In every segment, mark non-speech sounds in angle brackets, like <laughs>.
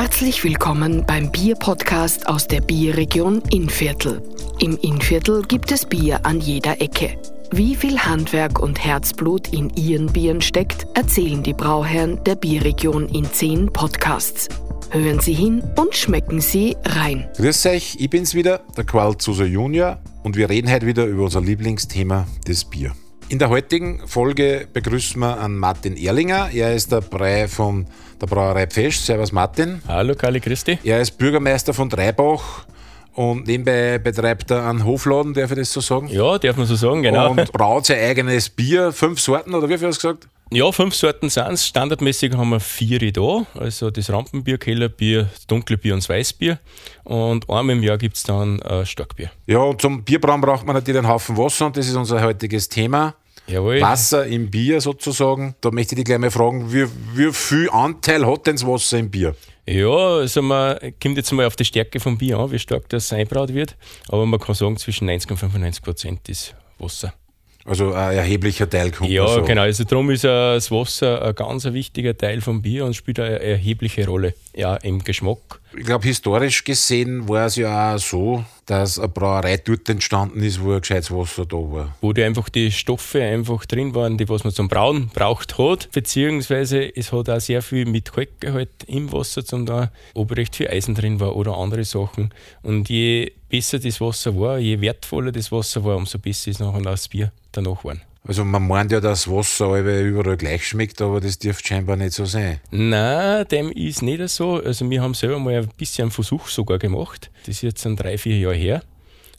Herzlich willkommen beim Bier-Podcast aus der Bierregion Innviertel. Im Innviertel gibt es Bier an jeder Ecke. Wie viel Handwerk und Herzblut in ihren Bieren steckt, erzählen die Brauherren der Bierregion in zehn Podcasts. Hören Sie hin und schmecken Sie rein. Grüß euch, ich bin's wieder, der Qual Zuser Junior, und wir reden heute wieder über unser Lieblingsthema, das Bier. In der heutigen Folge begrüßen wir an Martin Erlinger. Er ist der Brei von der Brauerei Pfesch. Servus Martin. Hallo Kali, Christi. Er ist Bürgermeister von Dreibach und nebenbei betreibt er einen Hofladen, darf ich das so sagen? Ja, darf man so sagen, genau. Und braut sein eigenes Bier, fünf Sorten oder wie viel hast du gesagt? Ja, fünf Sorten sind es. Standardmäßig haben wir vier da. Also das Rampenbier, Kellerbier, das dunkle Bier und das Weißbier. Und einmal im Jahr gibt es dann äh, Starkbier. Ja, und zum Bierbrauen braucht man natürlich einen Haufen Wasser und das ist unser heutiges Thema. Jawohl. Wasser im Bier sozusagen. Da möchte ich dich gleich mal fragen, wie, wie viel Anteil hat denn das Wasser im Bier? Ja, also man kommt jetzt mal auf die Stärke vom Bier an, wie stark das einbraut wird. Aber man kann sagen, zwischen 90 und 95 Prozent ist Wasser. Also ein erheblicher Teil kommt Ja, so. genau. Also darum ist das Wasser ein ganz wichtiger Teil vom Bier und spielt eine erhebliche Rolle ja, im Geschmack. Ich glaube, historisch gesehen war es ja auch so, dass eine Brauerei dort entstanden ist, wo ein gescheites Wasser da war. Wo die einfach die Stoffe einfach drin waren, die was man zum Brauen braucht hat, beziehungsweise es hat auch sehr viel mit Kalkgehalt im Wasser zum da, ob recht viel Eisen drin war oder andere Sachen. Und je besser das Wasser war, je wertvoller das Wasser war, umso besser ist nachher das Bier danach geworden. Also man meint ja, dass Wasser überall gleich schmeckt, aber das dürfte scheinbar nicht so sein. Nein, dem ist nicht so. Also wir haben selber mal ein bisschen einen Versuch sogar gemacht. Das ist jetzt ein drei, vier Jahre her.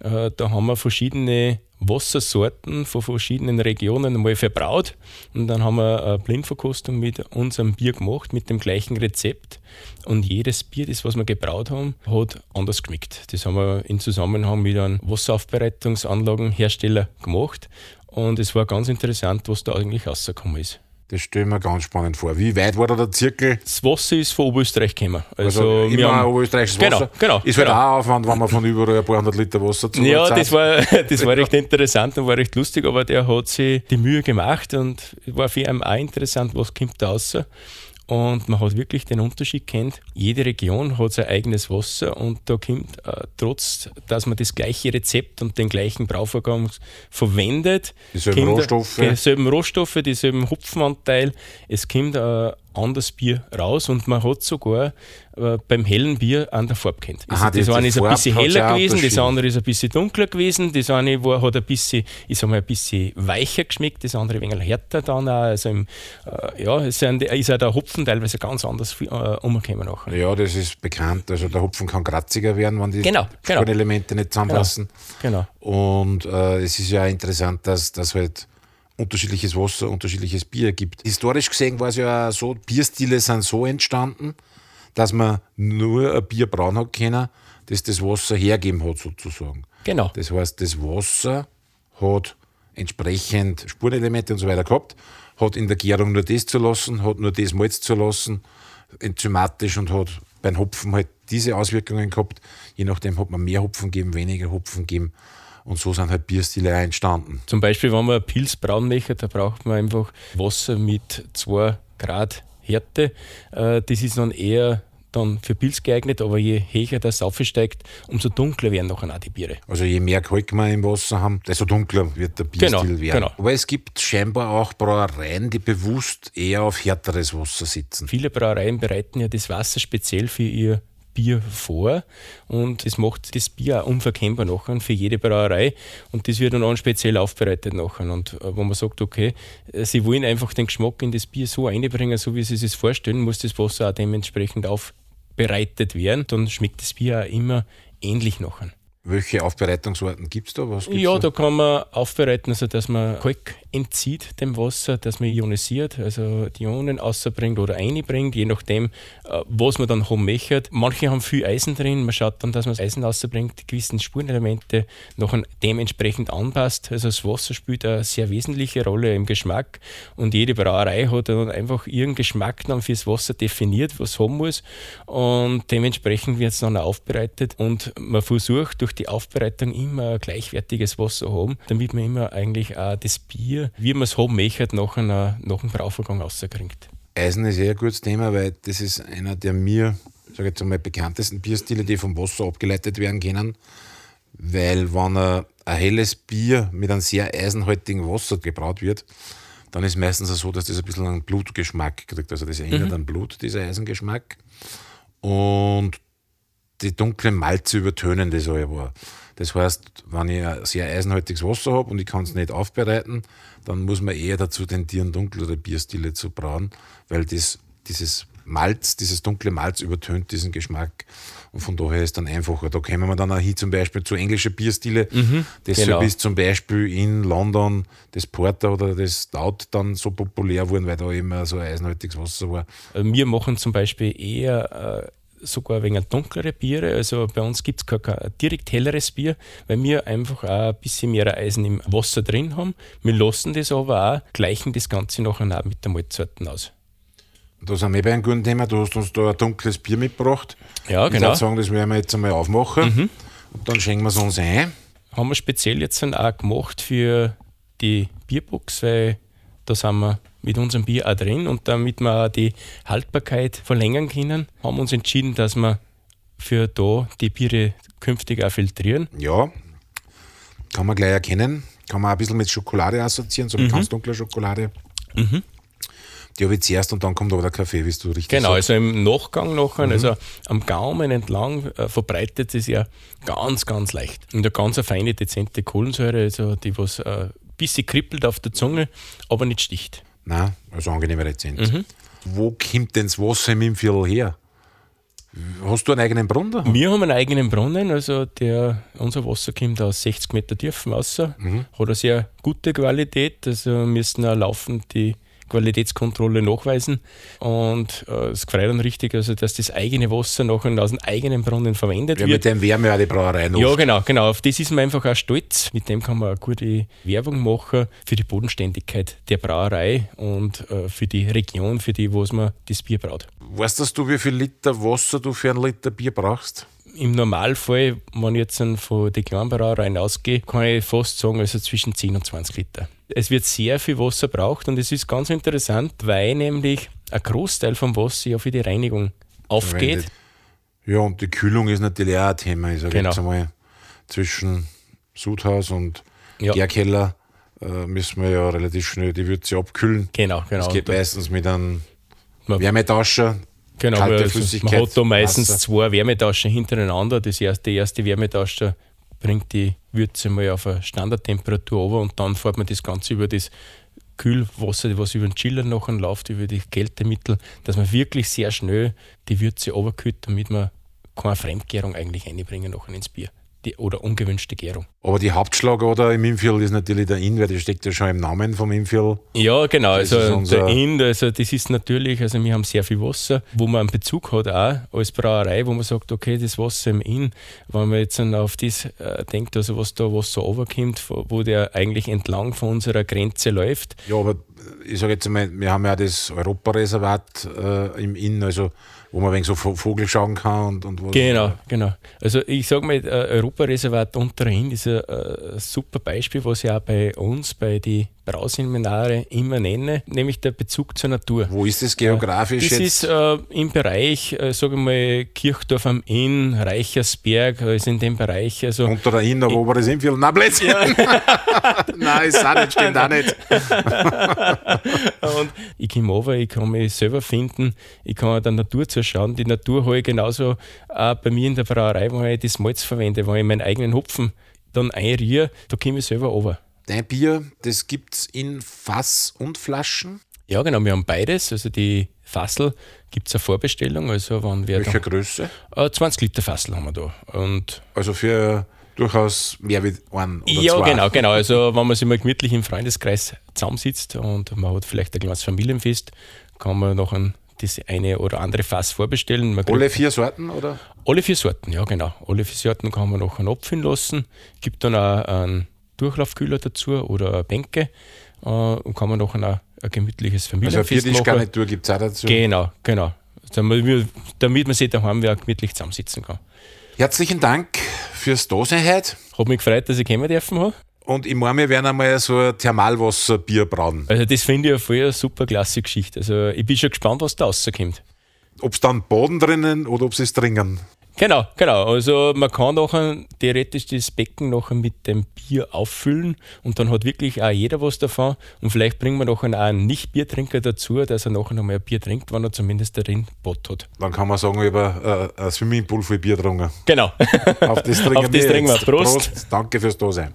Äh, Da haben wir verschiedene Wassersorten von verschiedenen Regionen mal verbraut und dann haben wir eine Blindverkostung mit unserem Bier gemacht, mit dem gleichen Rezept. Und jedes Bier, das was wir gebraut haben, hat anders geschmeckt. Das haben wir in Zusammenhang mit einem Wasseraufbereitungsanlagenhersteller gemacht. Und es war ganz interessant, was da eigentlich rausgekommen ist. Das stelle ich mir ganz spannend vor. Wie weit war da der Zirkel? Das Wasser ist von Oberösterreich gekommen. Also, Also, wir immer haben, österreichisches Genau, Wasser. genau, Ist halt genau. auch Aufwand, wenn man von überall ein paar hundert Liter Wasser zu ja, das war, <laughs> das war recht interessant und war recht lustig, aber der hat sich die Mühe gemacht und war für ihn auch interessant, was kommt da raus. Und man hat wirklich den Unterschied kennt. Jede Region hat sein eigenes Wasser und da kommt, äh, trotz, dass man das gleiche Rezept und den gleichen Brauvorgang verwendet, Dieselben Rohstoffe. dieselben Rohstoffe, dieselben Hopfenanteil, es kommt ein anderes Bier raus und man hat sogar äh, beim hellen Bier an der Farbe kennt. Aha, die- das eine ist ein bisschen heller auch gewesen, das andere ist ein bisschen dunkler gewesen, das eine war, hat ein bisschen, ich sag mal, ein bisschen weicher geschmeckt, das andere ein wenig härter dann auch. Also im, äh, ja, es sind, ist auch der Hopfen teilweise ganz anders äh, umgekommen nachher. Ja, das ist bekannt. Also der Hopfen kann kratziger werden, wenn die Genau, genau. Spurenelemente nicht zusammenpassen. Genau. Und äh, es ist ja auch interessant, dass das halt unterschiedliches Wasser, unterschiedliches Bier gibt. Historisch gesehen war es ja auch so, Bierstile sind so entstanden, dass man nur ein Bier brauen hat können, das das Wasser hergeben hat sozusagen. Genau. Das heißt, das Wasser hat entsprechend Spurenelemente und so weiter gehabt, hat in der Gärung nur das zu lassen, hat nur das Malz zu lassen, enzymatisch und hat beim Hopfen halt diese Auswirkungen gehabt. Je nachdem hat man mehr Hopfen gegeben, weniger Hopfen gegeben. Und so sind halt Bierstile entstanden. Zum Beispiel, wenn man Pilz brauen möchte, da braucht man einfach Wasser mit 2 Grad Härte. Äh, Das ist dann eher dann für Pilz geeignet, aber je höher das aufsteigt, umso dunkler werden nachher auch die Biere. Also je mehr Kalk wir im Wasser haben, desto dunkler wird der Bierstil Genau, werden. genau. Aber es gibt scheinbar auch Brauereien, die bewusst eher auf härteres Wasser sitzen. Viele Brauereien bereiten ja das Wasser speziell für ihr Bier vor und das macht das Bier auch unverkennbar nachher für jede Brauerei und das wird dann auch speziell aufbereitet nachher und äh, wo man sagt, okay, äh, sie wollen einfach den Geschmack in das Bier so einbringen, so wie sie sich vorstellen, muss das Wasser auch dementsprechend aufbereitet werden, dann schmeckt das Bier auch immer ähnlich nachher. Welche Aufbereitungsarten gibt es da? Ja, da? da kann man aufbereiten, also dass man Kalk entzieht dem Wasser, dass man ionisiert, also die Ionen rausbringt oder einbringt, je nachdem, äh, was man dann möchte. Manche haben viel Eisen drin, man schaut dann, dass man das Eisen rausbringt, die gewissen Spurenelemente noch dementsprechend anpasst. Also das Wasser spielt eine sehr wesentliche Rolle im Geschmack und jede Brauerei hat dann einfach ihren Geschmack dann fürs Wasser definiert, was haben muss und dementsprechend wird es dann aufbereitet und man versucht durch die Aufbereitung immer gleichwertiges Wasser haben, damit man immer eigentlich auch das Bier, wie man es haben möchte, nach, einer, nach dem Brauvorgang rauskriegt. Eisen ist eher ein gutes Thema, weil das ist einer, der mir sage jetzt einmal, bekanntesten Bierstile, die vom Wasser abgeleitet werden können. Weil, wenn ein, ein helles Bier mit einem sehr eisenhaltigen Wasser gebraut wird, dann ist meistens so, dass das ein bisschen einen Blutgeschmack kriegt. Also das erinnert an Blut, dieser Eisengeschmack. Und die dunklen Malze übertönen das aber. Das heißt, wenn ich ein sehr eisenhaltiges Wasser habe und ich kann es nicht aufbereiten, dann muss man eher dazu tendieren, dunklere Bierstile zu brauen, weil das, dieses Malz, dieses dunkle Malz übertönt diesen Geschmack und von daher ist es dann einfacher. Da kommen wir dann auch hin zum Beispiel zu englischen Bierstile. Mhm, Deshalb genau. ist zum Beispiel in London das Porter oder das Stout dann so populär geworden, weil da immer so ein eisenhaltiges Wasser war. Also Wir machen zum Beispiel eher sogar wegen dunklere Biere. Also bei uns gibt es kein, kein direkt helleres Bier, weil wir einfach auch ein bisschen mehr Eisen im Wasser drin haben. Wir lassen das aber auch, gleichen das Ganze nachher auch mit der Malzsorten aus. Da sind wir bei einem guten Thema. Du hast uns da ein dunkles Bier mitgebracht. Ja, Ich genau. würde sagen, das werden wir jetzt einmal aufmachen. Und dann schenken wir es uns ein. Haben wir speziell jetzt dann auch gemacht für die Bierbox, weil da sind wir mit unserem Bier auch drin und damit wir die Haltbarkeit verlängern können, haben wir uns entschieden, dass wir für da die Biere künftig auch filtrieren. Ja, kann man gleich erkennen. Kann man auch ein bisschen mit Schokolade assoziieren, so mit ganz dunkler Schokolade. Die habe ich zuerst und dann kommt aber der Kaffee, wie du richtig Genau, sagst. also im Nachgang nachher, also am Gaumen entlang äh, verbreitet es ja ganz, ganz leicht. Und eine ganz feine, dezente Kohlensäure, also die was äh, ein bisschen kribbelt auf der Zunge, aber nicht sticht. Nein, also angenehmer Rezent. Mhm. Wo kommt denn das Wasser im Impfviertel her? Hast du einen eigenen Brunnen? Wir haben einen eigenen Brunnen, also der, unser Wasser kommt aus 60 Meter Tiefen raus, hat eine sehr gute Qualität, also wir müssen auch laufend die Qualitätskontrolle nachweisen und äh, es gefreut dann richtig, also dass das eigene Wasser nachher aus dem eigenen Brunnen verwendet Ja, wird. mit dem wärmen ja die Brauereien Ja, oft. genau, genau. Auf das ist man einfach auch stolz. Mit dem kann man eine gute Werbung machen für die Bodenständigkeit der Brauerei und äh, für die Region, für die, wo man das Bier braut. Weißt du, wie viel Liter Wasser du für einen Liter Bier brauchst? Im Normalfall, wenn ich jetzt von den kleinen Brauereien ausgehe, kann ich fast sagen, also zwischen 10 und 20 Liter. Es wird sehr viel Wasser braucht und es ist ganz interessant, weil nämlich ein Großteil vom Wasser ja für die Reinigung aufgeht. Verwendet. Ja, und die Kühlung ist natürlich auch ein Thema. Ich sage Genau. jetzt einmal, zwischen Sudhaus und Ja. Gärkeller äh, müssen wir ja relativ schnell die Würze abkühlen. Genau, genau. Das geht Und meistens mit einem Wärmetauscher. Genau, kalte weil Flüssigkeit, man hat da meistens Wasser. zwei Wärmetaschen hintereinander. Das erste, der erste Wärmetauscher bringt die Würze mal auf eine Standardtemperatur runter und dann fährt man das Ganze über das Kühlwasser, was über den Chiller nachher läuft, über die Kältemittel, dass man wirklich sehr schnell die Würze runterkühlt, damit man keine Fremdgärung eigentlich einbringen nachher ins Bier. Die, oder ungewünschte Gärung. Aber die Hauptschlagader im Impfviertel ist natürlich der Inn, weil das steckt ja schon im Namen vom Impfviertel. Ja, genau. Also der Inn, also das ist natürlich, also wir haben sehr viel Wasser, wo man einen Bezug hat auch als Brauerei, wo man sagt, okay, das Wasser im Inn, wenn man jetzt dann auf das äh, denkt, also was da Wasser runterkommt, wo wo der eigentlich entlang von unserer Grenze läuft. Ja, aber ich sage jetzt einmal, wir haben ja das Europareservat äh, im Inn, also wo man wegen so Vo- Vogel schauen kann und, und wo Genau, genau. Also ich sage mal, äh, Europareservat Unterrhein ist ein, äh, ein super Beispiel, was ich auch bei uns, bei den Brauseminare immer nenne, nämlich der Bezug zur Natur. Wo ist das geografisch Das jetzt? ist äh, im Bereich, äh, sage ich mal, Kirchdorf am Inn, Reichersberg, äh, ist in dem Bereich. Also, Unter der Inn, aber oberes Impfviertel. Nein, Blödsinn! <laughs> Nein, ist auch nicht, stimmt auch nicht. <laughs> und ich komme runter, ich kann mich selber finden, ich kann der Natur zuschauen. Die Natur habe ich genauso auch bei mir in der Brauerei, wo ich das Malz verwende, wo ich meinen eigenen Hopfen dann einrühre, da komme ich selber runter. Dein Bier, das gibt es in Fass und Flaschen. Ja, genau, wir haben beides. Also die Fassel gibt es eine Vorbestellung, also wenn wir Welcher Größe? äh, 20 Liter Fassel haben wir da. Und Also für durchaus mehr wie ein oder ja, zwei. genau, genau. Also wenn man sich mal gemütlich im Freundeskreis zusammensitzt und man hat vielleicht ein kleines Familienfest, kann man noch ein, das eine oder andere Fass vorbestellen. Man Alle vier Sorten, oder? alle vier Sorten, ja genau. Alle vier Sorten kann man noch abfüllen lassen. Gibt dann auch einen Durchlaufkühler dazu oder eine Bänke äh, und kann man noch ein, ein gemütliches Also Familienfest machen. Viertischgarnitur gibt es auch dazu. Genau, genau. Damit, damit man sich daheim wieder gemütlich zusammensitzen kann. Herzlichen Dank fürs Dasein heute. Hat mich gefreut, dass ich kommen dürfen habe. Und ich meine, wir werden einmal so ein Thermalwasserbier brauen. Also das finde ich eine voll eine super klasse Geschichte. Also ich bin schon gespannt, was da rauskommt. ob es dann Boden drinnen oder ob sie es trinken. Genau, genau. Also man kann nachher theoretisch das Becken nachher mit dem Bier auffüllen und dann hat wirklich auch jeder was davon. Und vielleicht bringen wir nachher auch einen Nicht-Biertrinker dazu, dass er nachher noch mal ein Bier trinkt, wenn er zumindest darin Bot hat. Dann kann man sagen, über äh, ein Swimmingpool voll Bier getrunken. Genau. Auf das trinken, <laughs> Auf das wir, trinken wir. jetzt. Prost. Danke fürs Dasein.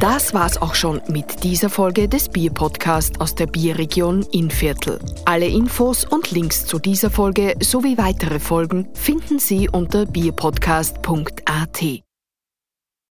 Das war's auch schon mit dieser Folge des Bierpodcasts aus der Bierregion Innviertel. Alle Infos und Links zu dieser Folge sowie weitere Folgen finden Sie unter bierpodcast.at.